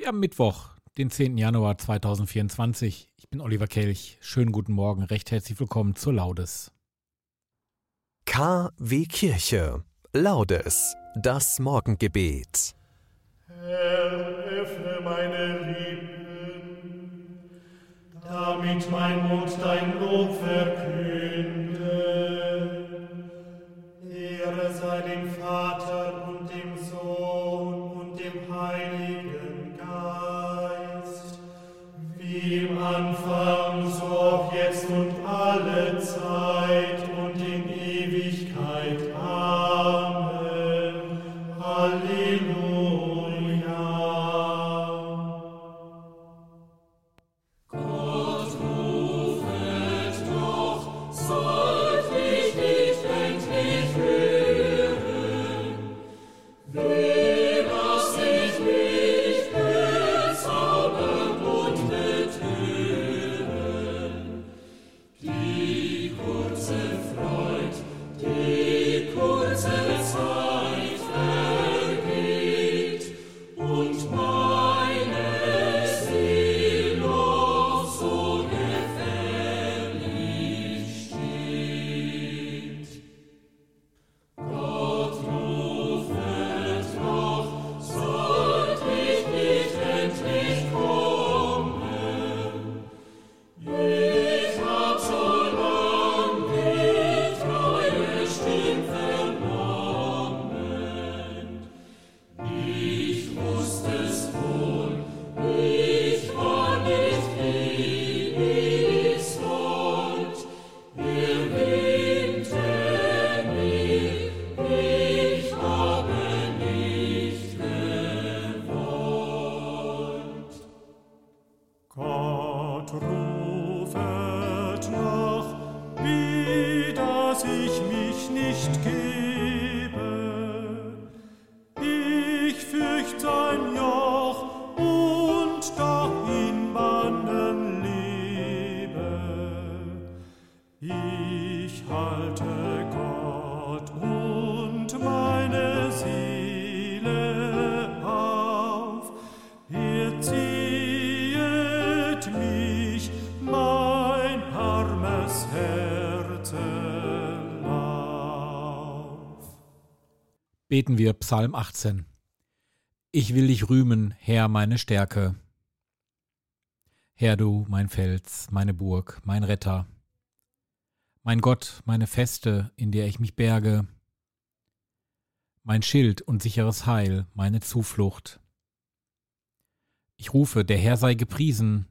Wir haben Mittwoch, den 10. Januar 2024. Ich bin Oliver Kelch. Schönen guten Morgen, recht herzlich willkommen zur Laudes. KW Kirche. Laudes. Das Morgengebet. Herr, öffne meine Lippen, damit mein Mund dein Lob verkünde. Wie ich mich nicht gebe. Ich fürcht sein Beten wir Psalm 18. Ich will dich rühmen, Herr, meine Stärke. Herr, du, mein Fels, meine Burg, mein Retter. Mein Gott, meine Feste, in der ich mich berge. Mein Schild und sicheres Heil, meine Zuflucht. Ich rufe, der Herr sei gepriesen,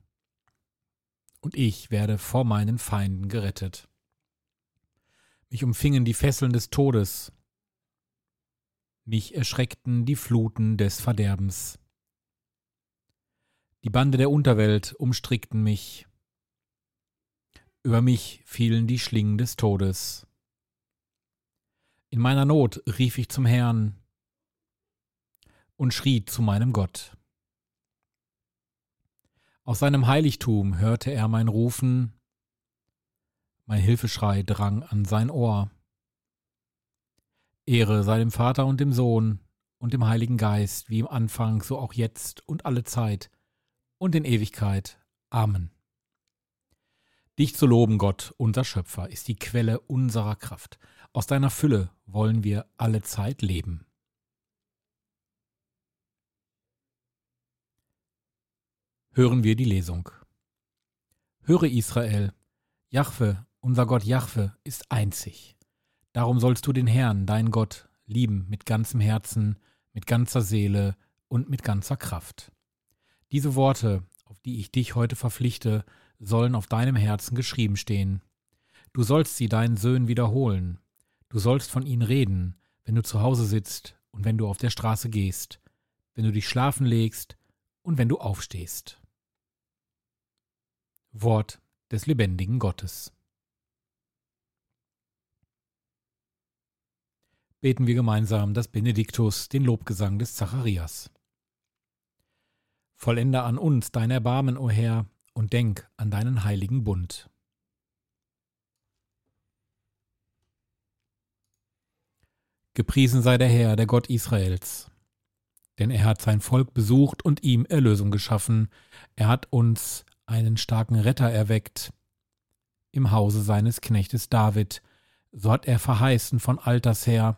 und ich werde vor meinen Feinden gerettet. Mich umfingen die Fesseln des Todes, mich erschreckten die Fluten des Verderbens. Die Bande der Unterwelt umstrickten mich, über mich fielen die Schlingen des Todes. In meiner Not rief ich zum Herrn und schrie zu meinem Gott. Aus seinem Heiligtum hörte er mein Rufen, mein Hilfeschrei drang an sein Ohr. Ehre sei dem Vater und dem Sohn und dem Heiligen Geist, wie im Anfang, so auch jetzt und alle Zeit und in Ewigkeit. Amen. Dich zu loben, Gott, unser Schöpfer, ist die Quelle unserer Kraft. Aus deiner Fülle wollen wir alle Zeit leben. Hören wir die Lesung. Höre Israel, Jahwe, unser Gott Jahwe, ist einzig. Darum sollst du den Herrn, dein Gott, lieben mit ganzem Herzen, mit ganzer Seele und mit ganzer Kraft. Diese Worte, auf die ich dich heute verpflichte, sollen auf deinem Herzen geschrieben stehen. Du sollst sie deinen Söhnen wiederholen. Du sollst von ihnen reden, wenn du zu Hause sitzt und wenn du auf der Straße gehst, wenn du dich schlafen legst und wenn du aufstehst. Wort des lebendigen Gottes. Beten wir gemeinsam das Benediktus, den Lobgesang des Zacharias. Vollende an uns dein Erbarmen, o Herr, und denk an deinen heiligen Bund. Gepriesen sei der Herr, der Gott Israels. Denn er hat sein Volk besucht und ihm Erlösung geschaffen. Er hat uns einen starken Retter erweckt im Hause seines Knechtes David. So hat er verheißen von alters her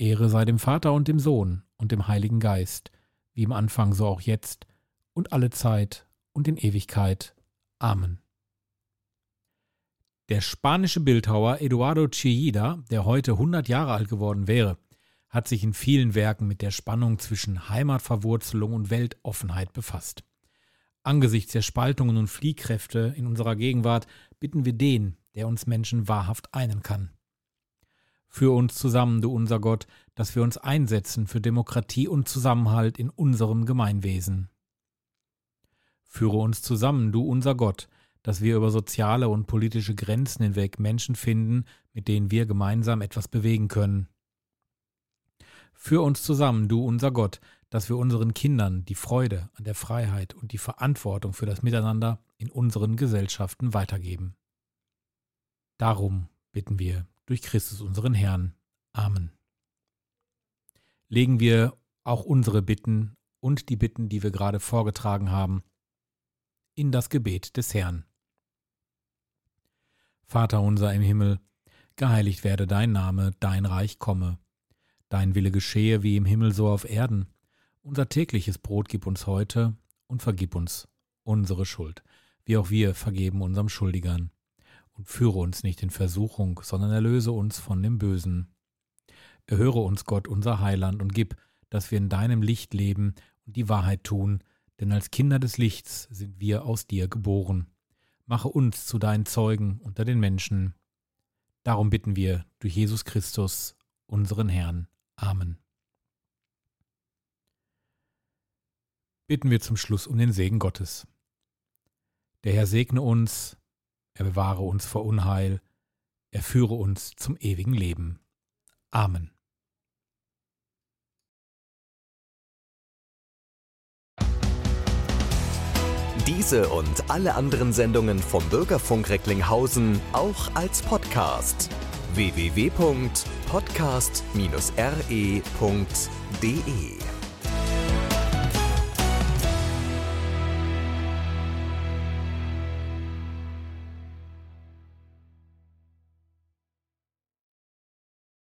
Ehre sei dem Vater und dem Sohn und dem Heiligen Geist, wie im Anfang so auch jetzt und alle Zeit und in Ewigkeit. Amen. Der spanische Bildhauer Eduardo Chillida, der heute 100 Jahre alt geworden wäre, hat sich in vielen Werken mit der Spannung zwischen Heimatverwurzelung und Weltoffenheit befasst. Angesichts der Spaltungen und Fliehkräfte in unserer Gegenwart bitten wir den, der uns Menschen wahrhaft einen kann. Führ uns zusammen, du unser Gott, dass wir uns einsetzen für Demokratie und Zusammenhalt in unserem Gemeinwesen. Führe uns zusammen, du unser Gott, dass wir über soziale und politische Grenzen hinweg Menschen finden, mit denen wir gemeinsam etwas bewegen können. Führ uns zusammen, du unser Gott, dass wir unseren Kindern die Freude an der Freiheit und die Verantwortung für das Miteinander in unseren Gesellschaften weitergeben. Darum bitten wir durch Christus unseren Herrn. Amen. Legen wir auch unsere Bitten und die Bitten, die wir gerade vorgetragen haben, in das Gebet des Herrn. Vater unser im Himmel, geheiligt werde dein Name, dein Reich komme, dein Wille geschehe wie im Himmel so auf Erden. Unser tägliches Brot gib uns heute und vergib uns unsere Schuld, wie auch wir vergeben unserem Schuldigern führe uns nicht in Versuchung, sondern erlöse uns von dem Bösen. Erhöre uns, Gott, unser Heiland, und gib, dass wir in deinem Licht leben und die Wahrheit tun, denn als Kinder des Lichts sind wir aus dir geboren. Mache uns zu deinen Zeugen unter den Menschen. Darum bitten wir durch Jesus Christus, unseren Herrn. Amen. Bitten wir zum Schluss um den Segen Gottes. Der Herr segne uns, er bewahre uns vor Unheil, er führe uns zum ewigen Leben. Amen. Diese und alle anderen Sendungen vom Bürgerfunk Recklinghausen auch als Podcast www.podcast-re.de